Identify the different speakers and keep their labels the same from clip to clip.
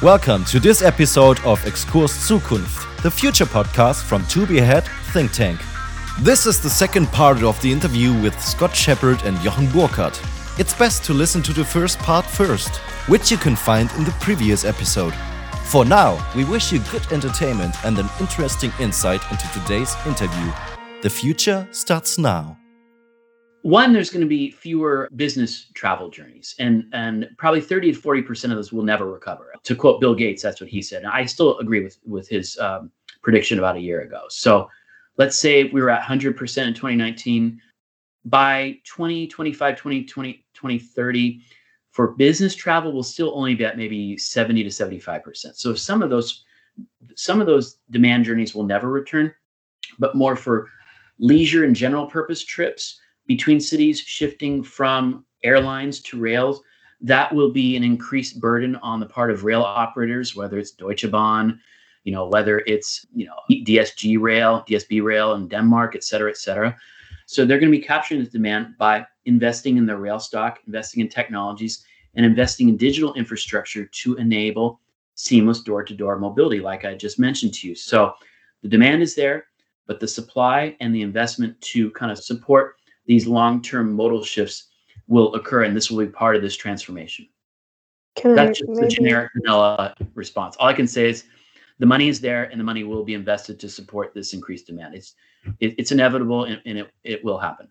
Speaker 1: Welcome to this episode of Exkurs Zukunft, the future podcast from To Be Ahead Think Tank. This is the second part of the interview with Scott Shepard and Jochen Burkhardt. It's best to listen to the first part first, which you can find in the previous episode. For now, we wish you good entertainment and an interesting insight into today's interview. The future starts now
Speaker 2: one there's going to be fewer business travel journeys and and probably 30 to 40 percent of those will never recover to quote bill gates that's what he said. And i still agree with with his um, prediction about a year ago. So let's say we were at 100 percent in 2019 by 2025 20, 20, 2030 for business travel we'll still only be at maybe 70 to 75 percent. So some of those some of those demand journeys will never return but more for leisure and general purpose trips between cities shifting from airlines to rails, that will be an increased burden on the part of rail operators, whether it's Deutsche Bahn, you know, whether it's you know DSG Rail, DSB Rail in Denmark, et cetera, et cetera. So they're going to be capturing this demand by investing in their rail stock, investing in technologies, and investing in digital infrastructure to enable seamless door-to-door mobility, like I just mentioned to you. So the demand is there, but the supply and the investment to kind of support these long-term modal shifts will occur, and this will be part of this transformation. Can That's I, just maybe... the generic vanilla response. All I can say is the money is there, and the money will be invested to support this increased demand. It's it, it's inevitable, and, and it it will happen.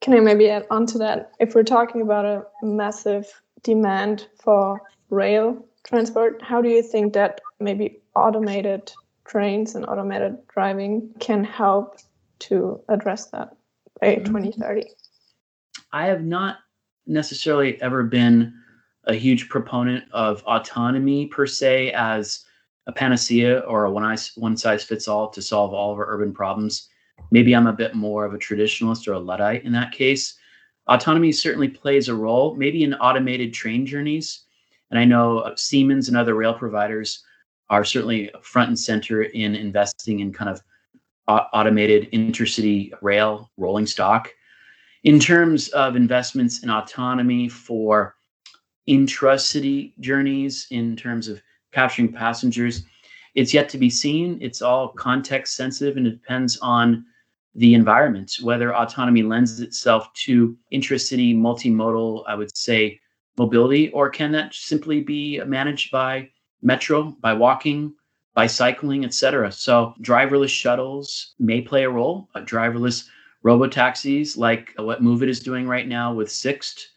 Speaker 3: Can I maybe add on to that? If we're talking about a massive demand for rail transport, how do you think that maybe automated trains and automated driving can help to address that? by mm-hmm. 2030?
Speaker 2: I have not necessarily ever been a huge proponent of autonomy per se as a panacea or a one, one size fits all to solve all of our urban problems. Maybe I'm a bit more of a traditionalist or a Luddite in that case. Autonomy certainly plays a role, maybe in automated train journeys. And I know Siemens and other rail providers are certainly front and center in investing in kind of automated intercity rail rolling stock. In terms of investments in autonomy for intra-city journeys, in terms of capturing passengers, it's yet to be seen. It's all context sensitive and it depends on the environment, whether autonomy lends itself to intracity multimodal, I would say, mobility, or can that simply be managed by metro, by walking, by cycling, etc. So driverless shuttles may play a role. Driverless robo taxis, like what Moovit is doing right now with Sixt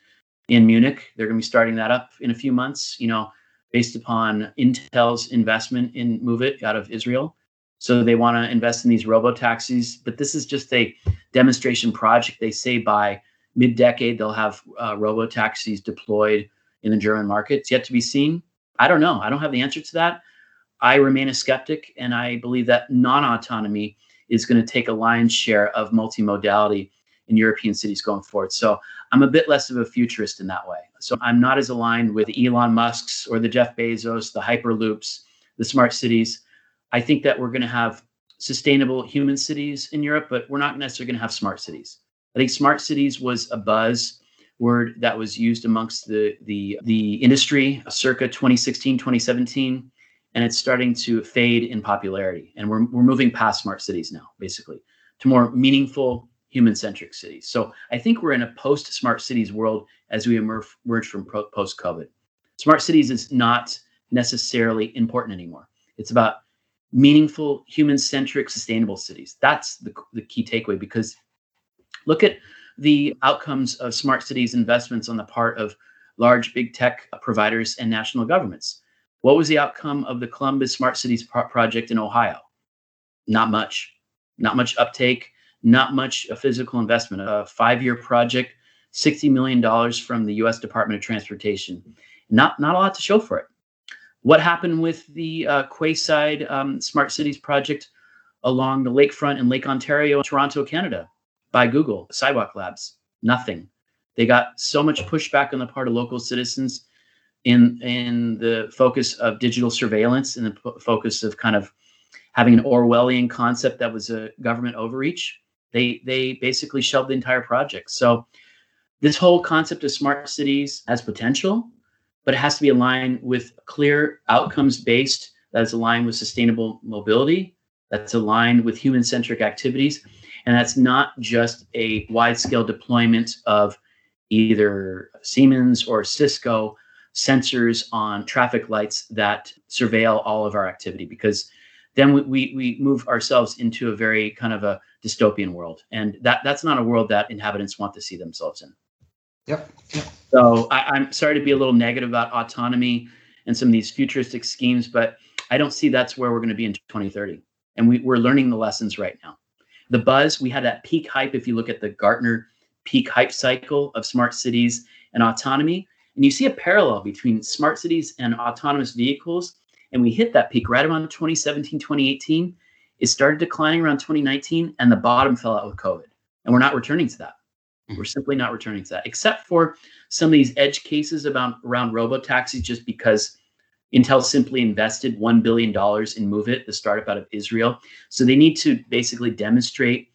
Speaker 2: in Munich, they're going to be starting that up in a few months. You know, based upon Intel's investment in Moovit out of Israel. So they want to invest in these robo taxis, but this is just a demonstration project. They say by mid-decade they'll have uh, robo taxis deployed in the German market. It's yet to be seen. I don't know. I don't have the answer to that. I remain a skeptic, and I believe that non autonomy is going to take a lion's share of multimodality in European cities going forward. So I'm a bit less of a futurist in that way. So I'm not as aligned with Elon Musk's or the Jeff Bezos, the Hyperloops, the smart cities. I think that we're going to have sustainable human cities in Europe, but we're not necessarily going to have smart cities. I think smart cities was a buzz word that was used amongst the the the industry circa 2016 2017 and it's starting to fade in popularity. And we're, we're moving past smart cities now, basically, to more meaningful human centric cities. So I think we're in a post smart cities world as we emerge, emerge from post COVID. Smart cities is not necessarily important anymore. It's about meaningful, human centric, sustainable cities. That's the, the key takeaway because look at the outcomes of smart cities investments on the part of large big tech providers and national governments. What was the outcome of the Columbus Smart Cities pro- project in Ohio? Not much. Not much uptake, not much physical investment. A five year project, $60 million from the US Department of Transportation. Not, not a lot to show for it. What happened with the uh, Quayside um, Smart Cities project along the lakefront in Lake Ontario, Toronto, Canada, by Google, Sidewalk Labs? Nothing. They got so much pushback on the part of local citizens in in the focus of digital surveillance and the focus of kind of having an Orwellian concept that was a government overreach. They they basically shelved the entire project. So this whole concept of smart cities has potential, but it has to be aligned with clear outcomes based, that is aligned with sustainable mobility, that's aligned with human centric activities. And that's not just a wide scale deployment of either Siemens or Cisco sensors on traffic lights that surveil all of our activity because then we, we, we move ourselves into a very kind of a dystopian world. And that that's not a world that inhabitants want to see themselves in.
Speaker 4: Yep, yep.
Speaker 2: so I, i'm sorry to be a little negative about autonomy and some of these futuristic schemes but i don't see that's where we're going to be in 2030 and we, we're learning the lessons right now. The buzz we had that peak hype if you look at the gartner peak hype cycle of smart cities and autonomy and you see a parallel between smart cities and autonomous vehicles. And we hit that peak right around 2017, 2018. It started declining around 2019, and the bottom fell out with COVID. And we're not returning to that. Mm-hmm. We're simply not returning to that, except for some of these edge cases about around robo taxis, just because Intel simply invested $1 billion in Moovit, the startup out of Israel. So they need to basically demonstrate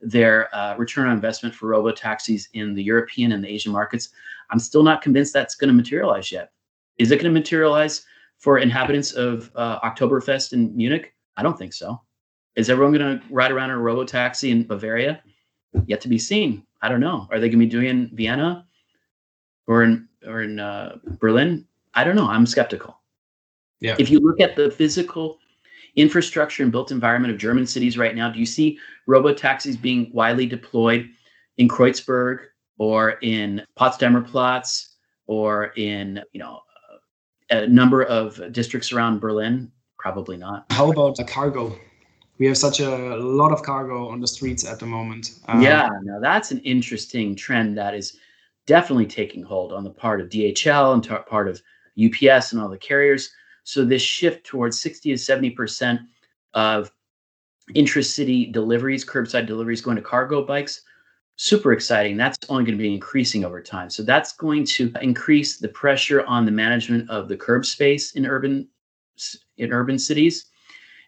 Speaker 2: their uh, return on investment for robo taxis in the European and the Asian markets. I'm still not convinced that's going to materialize yet. Is it going to materialize for inhabitants of uh, Oktoberfest in Munich? I don't think so. Is everyone going to ride around in a robo taxi in Bavaria? Yet to be seen. I don't know. Are they going to be doing in Vienna or in or in uh, Berlin? I don't know. I'm skeptical.
Speaker 4: Yeah.
Speaker 2: If you look at the physical infrastructure and built environment of German cities right now, do you see robo taxis being widely deployed in Kreuzberg or in Potsdamer Platz or in you know a number of districts around Berlin? Probably not.
Speaker 4: How about the cargo? We have such a lot of cargo on the streets at the moment.
Speaker 2: Um, yeah, now that's an interesting trend that is definitely taking hold on the part of DHL and t- part of UPS and all the carriers. So this shift towards 60 to 70 percent of intracity deliveries, curbside deliveries going to cargo bikes super exciting. That's only going to be increasing over time. So that's going to increase the pressure on the management of the curb space in urban in urban cities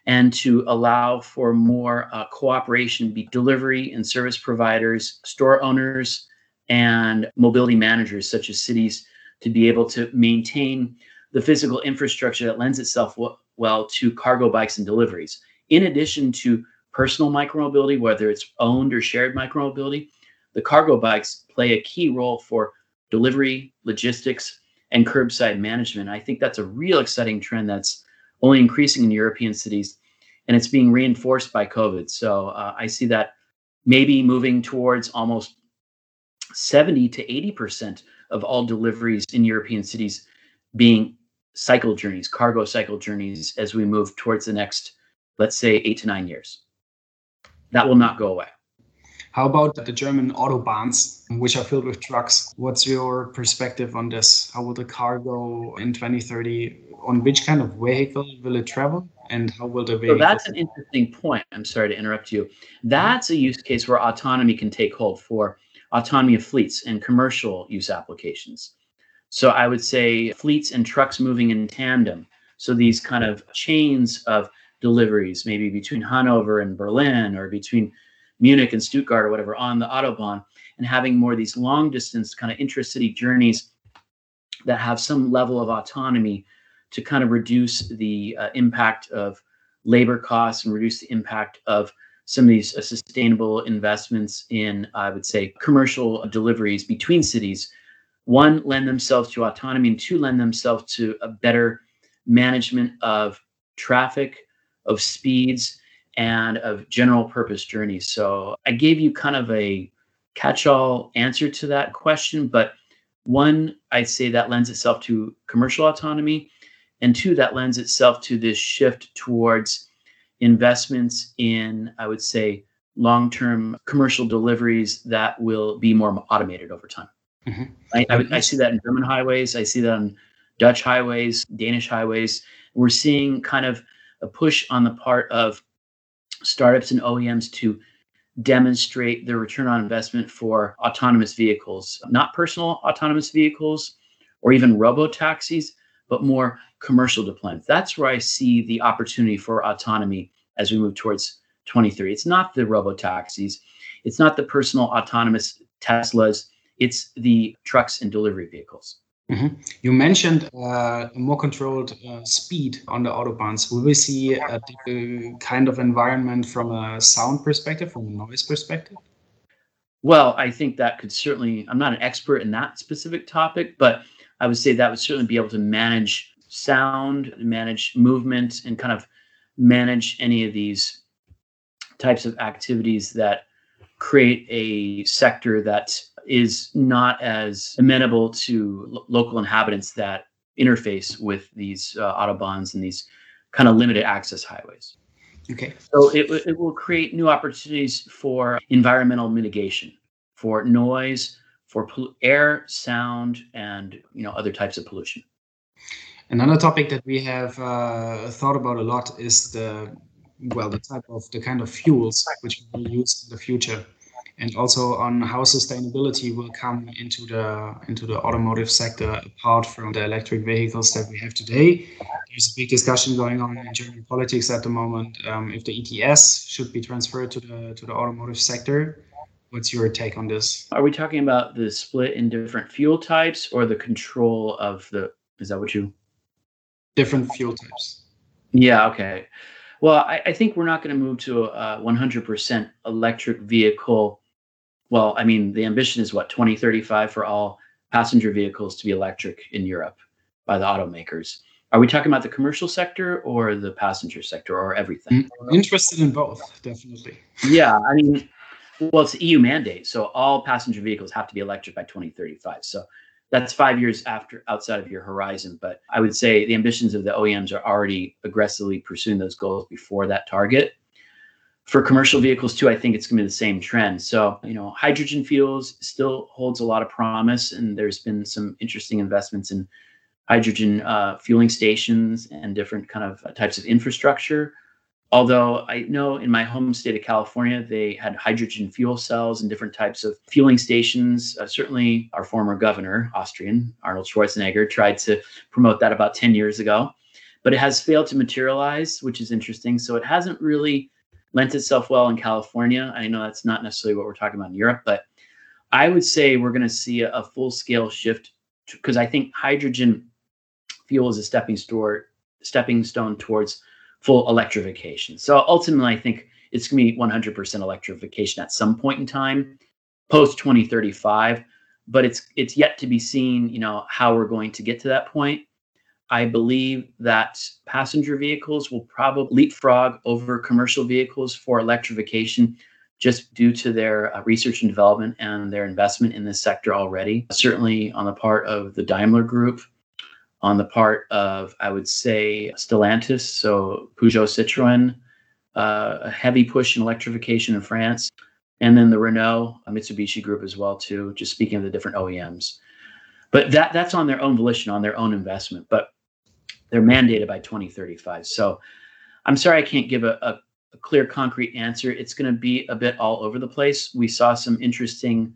Speaker 2: and to allow for more uh, cooperation be delivery and service providers, store owners, and mobility managers such as cities to be able to maintain the physical infrastructure that lends itself w- well to cargo bikes and deliveries. In addition to personal micromobility, whether it's owned or shared micromobility, the cargo bikes play a key role for delivery, logistics, and curbside management. I think that's a real exciting trend that's only increasing in European cities, and it's being reinforced by COVID. So uh, I see that maybe moving towards almost 70 to 80% of all deliveries in European cities being cycle journeys, cargo cycle journeys, as we move towards the next, let's say, eight to nine years. That will not go away.
Speaker 4: How about the German autobahns, which are filled with trucks? What's your perspective on this? How will the cargo in 2030? On which kind of vehicle will it travel? And how will the vehicle?
Speaker 2: So that's an interesting point. I'm sorry to interrupt you. That's a use case where autonomy can take hold for autonomy of fleets and commercial use applications. So I would say fleets and trucks moving in tandem. So these kind of chains of deliveries, maybe between Hanover and Berlin or between Munich and Stuttgart or whatever on the Autobahn and having more these long distance kind of intracity journeys that have some level of autonomy to kind of reduce the uh, impact of labor costs and reduce the impact of some of these uh, sustainable investments in, I would say, commercial deliveries between cities. One, lend themselves to autonomy, and two, lend themselves to a better management of traffic, of speeds, and of general purpose journeys. So I gave you kind of a catch all answer to that question, but one, I'd say that lends itself to commercial autonomy, and two, that lends itself to this shift towards investments in, I would say, long term commercial deliveries that will be more automated over time. Mm-hmm. I, I, I see that in German highways, I see that on Dutch highways, Danish highways. We're seeing kind of a push on the part of startups and OEMs to demonstrate the return on investment for autonomous vehicles, not personal autonomous vehicles or even robo taxis, but more commercial deployments. That's where I see the opportunity for autonomy as we move towards 23. It's not the robo taxis, it's not the personal autonomous Teslas, it's the trucks and delivery vehicles.
Speaker 4: Mm-hmm. You mentioned uh, a more controlled uh, speed on the autobahns. Will we see a, a kind of environment from a sound perspective, from a noise perspective?
Speaker 2: Well, I think that could certainly, I'm not an expert in that specific topic, but I would say that would certainly be able to manage sound, manage movement, and kind of manage any of these types of activities that create a sector that is not as amenable to lo- local inhabitants that interface with these uh, autobahns and these kind of limited access highways.
Speaker 4: Okay.
Speaker 2: So it, it will create new opportunities for environmental mitigation, for noise, for pol- air, sound, and you know other types of pollution.
Speaker 4: Another topic that we have uh, thought about a lot is the well the type of the kind of fuels which we use in the future and also on how sustainability will come into the into the automotive sector apart from the electric vehicles that we have today. There's a big discussion going on in German politics at the moment um, if the ETS should be transferred to the to the automotive sector. What's your take on this?
Speaker 2: Are we talking about the split in different fuel types or the control of the? Is that what you?
Speaker 4: Different fuel types.
Speaker 2: Yeah. Okay. Well, I, I think we're not going to move to a 100% electric vehicle well, I mean, the ambition is what 2035 for all passenger vehicles to be electric in Europe by the automakers. Are we talking about the commercial sector or the passenger sector or everything?
Speaker 4: I'm mm, interested in both, definitely.
Speaker 2: Yeah, I mean, well, it's EU mandate, so all passenger vehicles have to be electric by 2035. So that's five years after outside of your horizon. But I would say the ambitions of the OEMs are already aggressively pursuing those goals before that target for commercial vehicles too, I think it's going to be the same trend. So, you know, hydrogen fuels still holds a lot of promise, and there's been some interesting investments in hydrogen uh, fueling stations and different kind of uh, types of infrastructure. Although I know in my home state of California, they had hydrogen fuel cells and different types of fueling stations. Uh, certainly, our former governor, Austrian Arnold Schwarzenegger, tried to promote that about 10 years ago, but it has failed to materialize, which is interesting. So it hasn't really lent itself well in California. I know that's not necessarily what we're talking about in Europe, but I would say we're going to see a, a full scale shift because I think hydrogen fuel is a stepping store, stepping stone towards full electrification. So ultimately, I think it's going to be 100% electrification at some point in time, post 2035. But it's it's yet to be seen, you know, how we're going to get to that point. I believe that passenger vehicles will probably leapfrog over commercial vehicles for electrification just due to their uh, research and development and their investment in this sector already. Certainly on the part of the Daimler Group, on the part of, I would say, Stellantis, so Peugeot Citroën, uh, a heavy push in electrification in France, and then the Renault, Mitsubishi Group as well too. Just speaking of the different OEMs, but that that's on their own volition, on their own investment. But they're mandated by 2035. So I'm sorry I can't give a, a, a clear, concrete answer. It's going to be a bit all over the place. We saw some interesting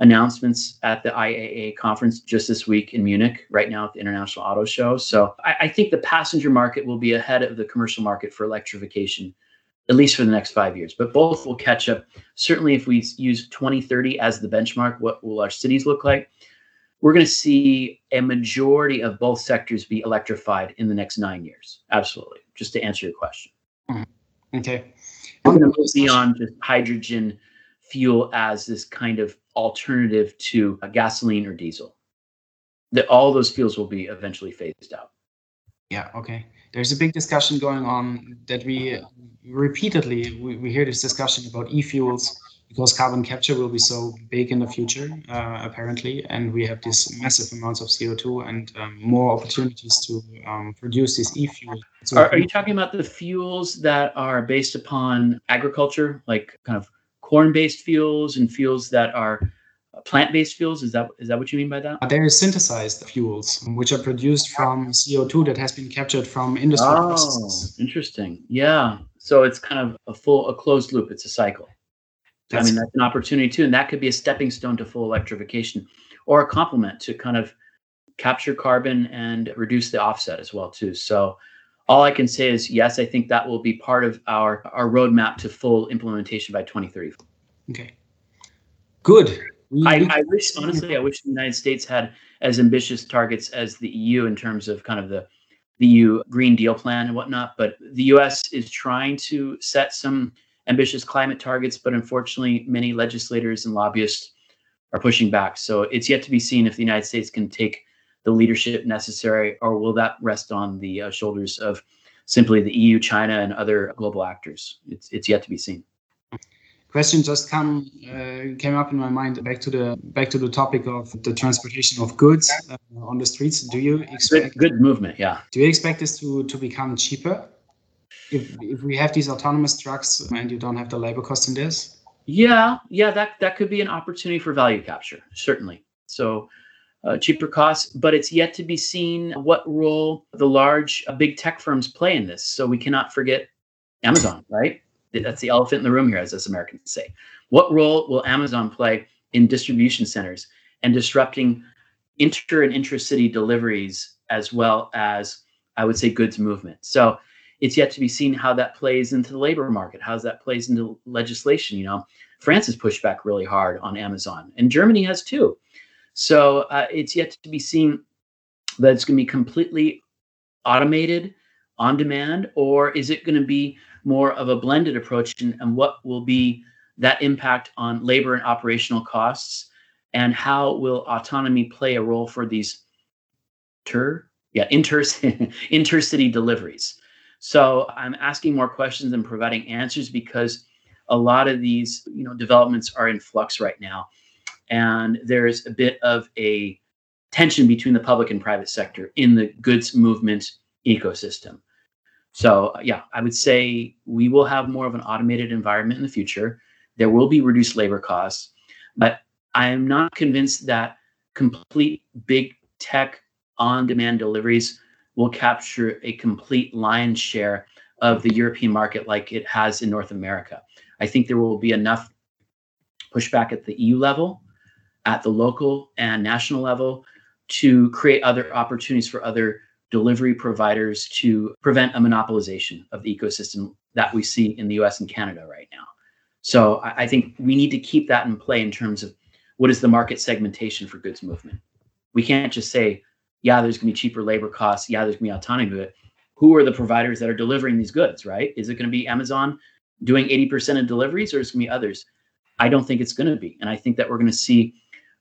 Speaker 2: announcements at the IAA conference just this week in Munich, right now at the International Auto Show. So I, I think the passenger market will be ahead of the commercial market for electrification, at least for the next five years. But both will catch up. Certainly, if we use 2030 as the benchmark, what will our cities look like? We're going to see a majority of both sectors be electrified in the next nine years. Absolutely. Just to answer your question.
Speaker 4: Mm-hmm. Okay.
Speaker 2: We're going to move beyond just hydrogen fuel as this kind of alternative to gasoline or diesel. That all those fuels will be eventually phased out.
Speaker 4: Yeah. Okay. There's a big discussion going on that we repeatedly we, we hear this discussion about e-fuels because carbon capture will be so big in the future, uh, apparently, and we have these massive amounts of CO2 and um, more opportunities to um, produce this e-fuel.
Speaker 2: So are, are you talking about the fuels that are based upon agriculture, like kind of corn-based fuels and fuels that are plant-based fuels? Is that is that what you mean by that?
Speaker 4: Uh, there are synthesized fuels, which are produced from CO2 that has been captured from industry
Speaker 2: oh, processes. interesting. Yeah. So it's kind of a full, a closed loop. It's a cycle. That's, I mean, that's an opportunity too. And that could be a stepping stone to full electrification or a complement to kind of capture carbon and reduce the offset as well too. So all I can say is yes, I think that will be part of our our roadmap to full implementation by 2030.
Speaker 4: Okay. Good.
Speaker 2: I, I wish, honestly, I wish the United States had as ambitious targets as the EU in terms of kind of the the EU Green Deal plan and whatnot. But the US is trying to set some ambitious climate targets, but unfortunately, many legislators and lobbyists are pushing back. So it's yet to be seen if the United States can take the leadership necessary, or will that rest on the uh, shoulders of simply the EU, China, and other global actors? It's it's yet to be seen.
Speaker 4: Question just come uh, came up in my mind back to the back to the topic of the transportation of goods uh, on the streets. Do you expect
Speaker 2: good, good movement? Yeah.
Speaker 4: Do you expect this to to become cheaper if if we have these autonomous trucks and you don't have the labor cost in this?
Speaker 2: Yeah, yeah, that that could be an opportunity for value capture, certainly. So uh, cheaper costs, but it's yet to be seen what role the large uh, big tech firms play in this. So we cannot forget Amazon, right? That's the elephant in the room here, as us Americans say. What role will Amazon play in distribution centers and disrupting inter and intra-city deliveries as well as, I would say, goods movement? So it's yet to be seen how that plays into the labor market, how that plays into legislation. You know, France has pushed back really hard on Amazon, and Germany has too. So uh, it's yet to be seen that it's going to be completely automated on demand, or is it going to be more of a blended approach? And, and what will be that impact on labor and operational costs? And how will autonomy play a role for these ter, yeah, inter intercity deliveries? So I'm asking more questions and providing answers because a lot of these, you know, developments are in flux right now and there's a bit of a tension between the public and private sector in the goods movement ecosystem. So, yeah, I would say we will have more of an automated environment in the future. There will be reduced labor costs, but I am not convinced that complete big tech on demand deliveries will capture a complete lion's share of the European market like it has in North America. I think there will be enough pushback at the EU level at the local and national level to create other opportunities for other delivery providers to prevent a monopolization of the ecosystem that we see in the US and Canada right now. So I, think we need to keep that in play in terms of what is the market segmentation for goods movement. We can't just say, yeah, there's going to be cheaper labor costs. Yeah, there's going to be autonomy to it. Who are the providers that are delivering these goods, right? Is it going to be Amazon doing 80% of deliveries or is it going to be others? I don't think it's going to be. And I think that we're going to see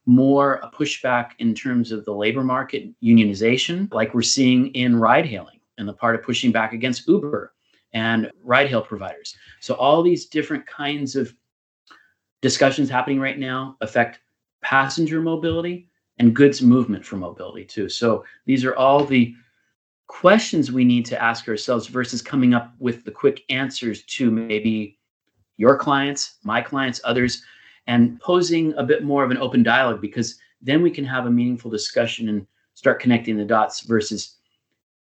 Speaker 2: more pushback in terms of the labor market unionization, like we're seeing in ride hailing and the part of pushing back against Uber and ride hail providers. So, all these different kinds of discussions happening right now affect passenger mobility and goods movement for mobility too. So, these are all the questions we need to ask ourselves versus coming up with the quick answers to maybe your clients, my clients, others and posing a bit more of an open dialogue because then we can have a meaningful discussion and start connecting the dots versus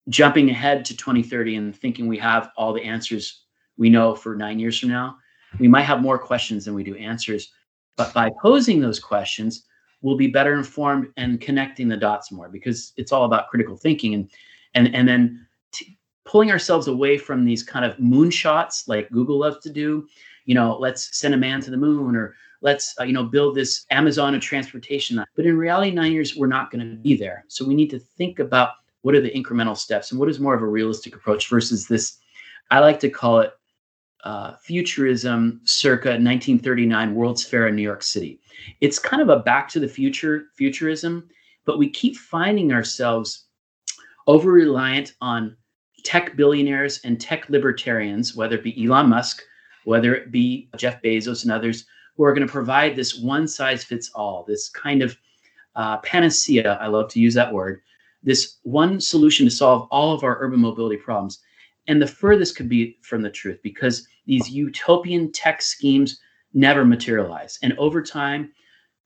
Speaker 2: jumping ahead to 2030 and thinking we have all the answers we know for nine years from now. We might have more questions than we do answers. But by posing those questions, we'll be better informed and connecting the dots more because it's all about critical thinking and and and then t- pulling ourselves away from these kind of moonshots like Google loves to do. You know, let's send a man to the moon or let's uh, you know build this amazon of transportation but in reality nine years we're not going to be there so we need to think about what are the incremental steps and what is more of a realistic approach versus this i like to call it uh, futurism circa 1939 world's fair in new york city it's kind of a back to the future futurism but we keep finding ourselves over reliant on tech billionaires and tech libertarians whether it be elon musk whether it be jeff bezos and others who are going to provide this one size fits all, this kind of uh, panacea, I love to use that word, this one solution to solve all of our urban mobility problems. And the furthest could be from the truth because these utopian tech schemes never materialize. And over time,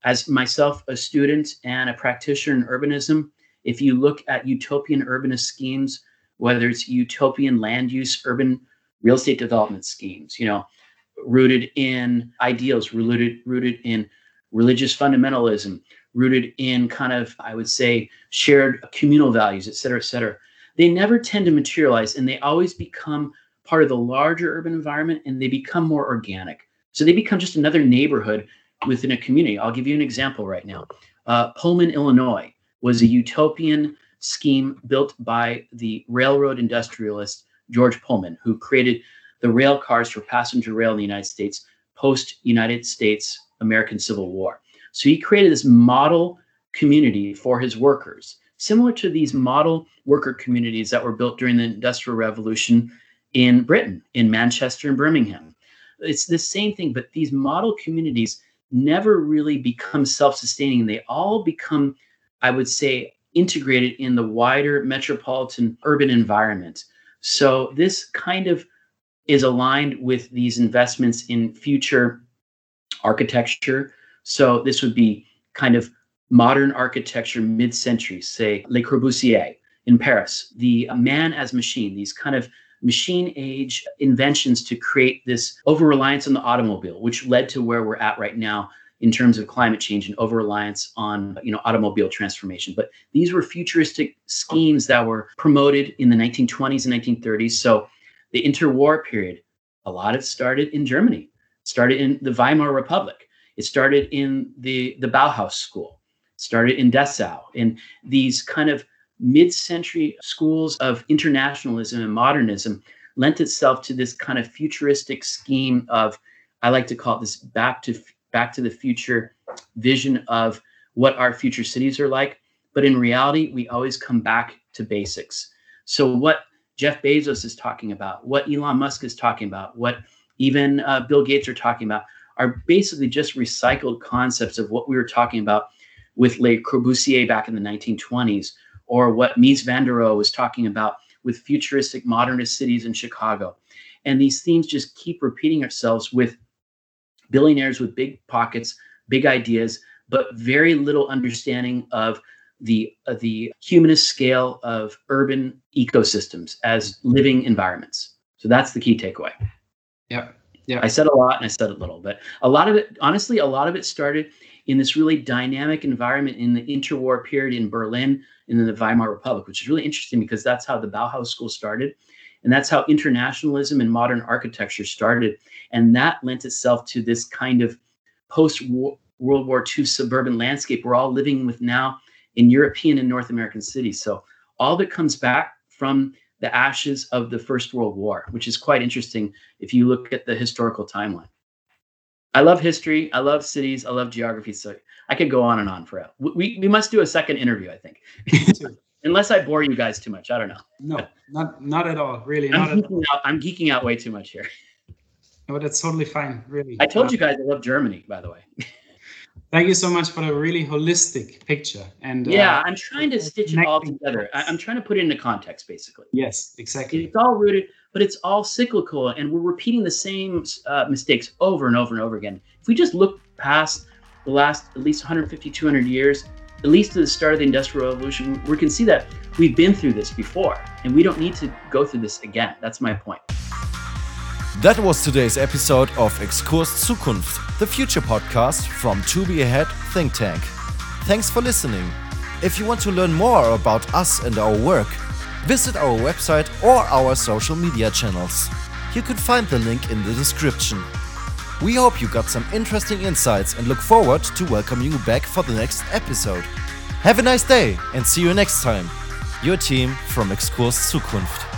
Speaker 2: as myself, a student and a practitioner in urbanism, if you look at utopian urbanist schemes, whether it's utopian land use, urban real estate development schemes, you know, rooted in ideals, rooted rooted in religious fundamentalism, rooted in kind of I would say shared communal values, et cetera, et cetera. They never tend to materialize, and they always become part of the larger urban environment, and they become more organic. So they become just another neighborhood within a community. I'll give you an example right now. Uh, Pullman, Illinois was a utopian scheme built by the railroad industrialist George Pullman, who created the rail cars for passenger rail in the United States post United States American Civil War. So he created this model community for his workers, similar to these model worker communities that were built during the Industrial Revolution in Britain, in Manchester and Birmingham. It's the same thing, but these model communities never really become self sustaining. They all become, I would say, integrated in the wider metropolitan urban environment. So this kind of is aligned with these investments in future architecture. So this would be kind of modern architecture mid-century, say Le Corbusier in Paris, the man as machine, these kind of machine age inventions to create this over reliance on the automobile, which led to where we're at right now in terms of climate change and over reliance on you know automobile transformation. But these were futuristic schemes that were promoted in the 1920s and 1930s. So the interwar period, a lot of it started in Germany, started in the Weimar Republic. It started in the, the Bauhaus school, started in Dessau, in these kind of mid-century schools of internationalism and modernism lent itself to this kind of futuristic scheme of I like to call it this back to back to the future vision of what our future cities are like. But in reality, we always come back to basics. So what Jeff Bezos is talking about, what Elon Musk is talking about, what even uh, Bill Gates are talking about, are basically just recycled concepts of what we were talking about with Le Corbusier back in the 1920s, or what Mies van der Rohe was talking about with futuristic modernist cities in Chicago. And these themes just keep repeating ourselves with billionaires with big pockets, big ideas, but very little understanding of the uh, the humanist scale of urban ecosystems as living environments. So that's the key takeaway.
Speaker 4: Yeah. Yeah.
Speaker 2: I said a lot and I said a little, but a lot of it, honestly, a lot of it started in this really dynamic environment in the interwar period in Berlin and in the Weimar Republic, which is really interesting because that's how the Bauhaus school started. And that's how internationalism and modern architecture started. And that lent itself to this kind of post World War II suburban landscape we're all living with now in European and North American cities. So all that comes back from the ashes of the First World War, which is quite interesting if you look at the historical timeline. I love history. I love cities. I love geography. So I could go on and on forever. We, we must do a second interview, I think. unless I bore you guys too much. I don't know.
Speaker 4: No, not not at all. Really,
Speaker 2: I'm geeking, out, I'm geeking out way too much here.
Speaker 4: No, that's totally fine. Really.
Speaker 2: I told uh, you guys I love Germany, by the way.
Speaker 4: Thank you so much for a really holistic picture. And
Speaker 2: yeah, uh, I'm trying to stitch it all together. I, am trying to put it into context, basically.
Speaker 4: Yes, exactly.
Speaker 2: It's all rooted, but it's all cyclical, and we're repeating the same uh, mistakes over and over and over again. If we just look past the last at least 150, 200 years, at least to the start of the Industrial Revolution, we can see that we've been through this before and we don't need to go through this again. That's my point.
Speaker 1: That was today's episode of Exkurs Zukunft, the future podcast from To Be Ahead Think Tank. Thanks for listening. If you want to learn more about us and our work, visit our website or our social media channels. You can find the link in the description. We hope you got some interesting insights and look forward to welcoming you back for the next episode. Have a nice day and see you next time. Your team from Exkurs Zukunft.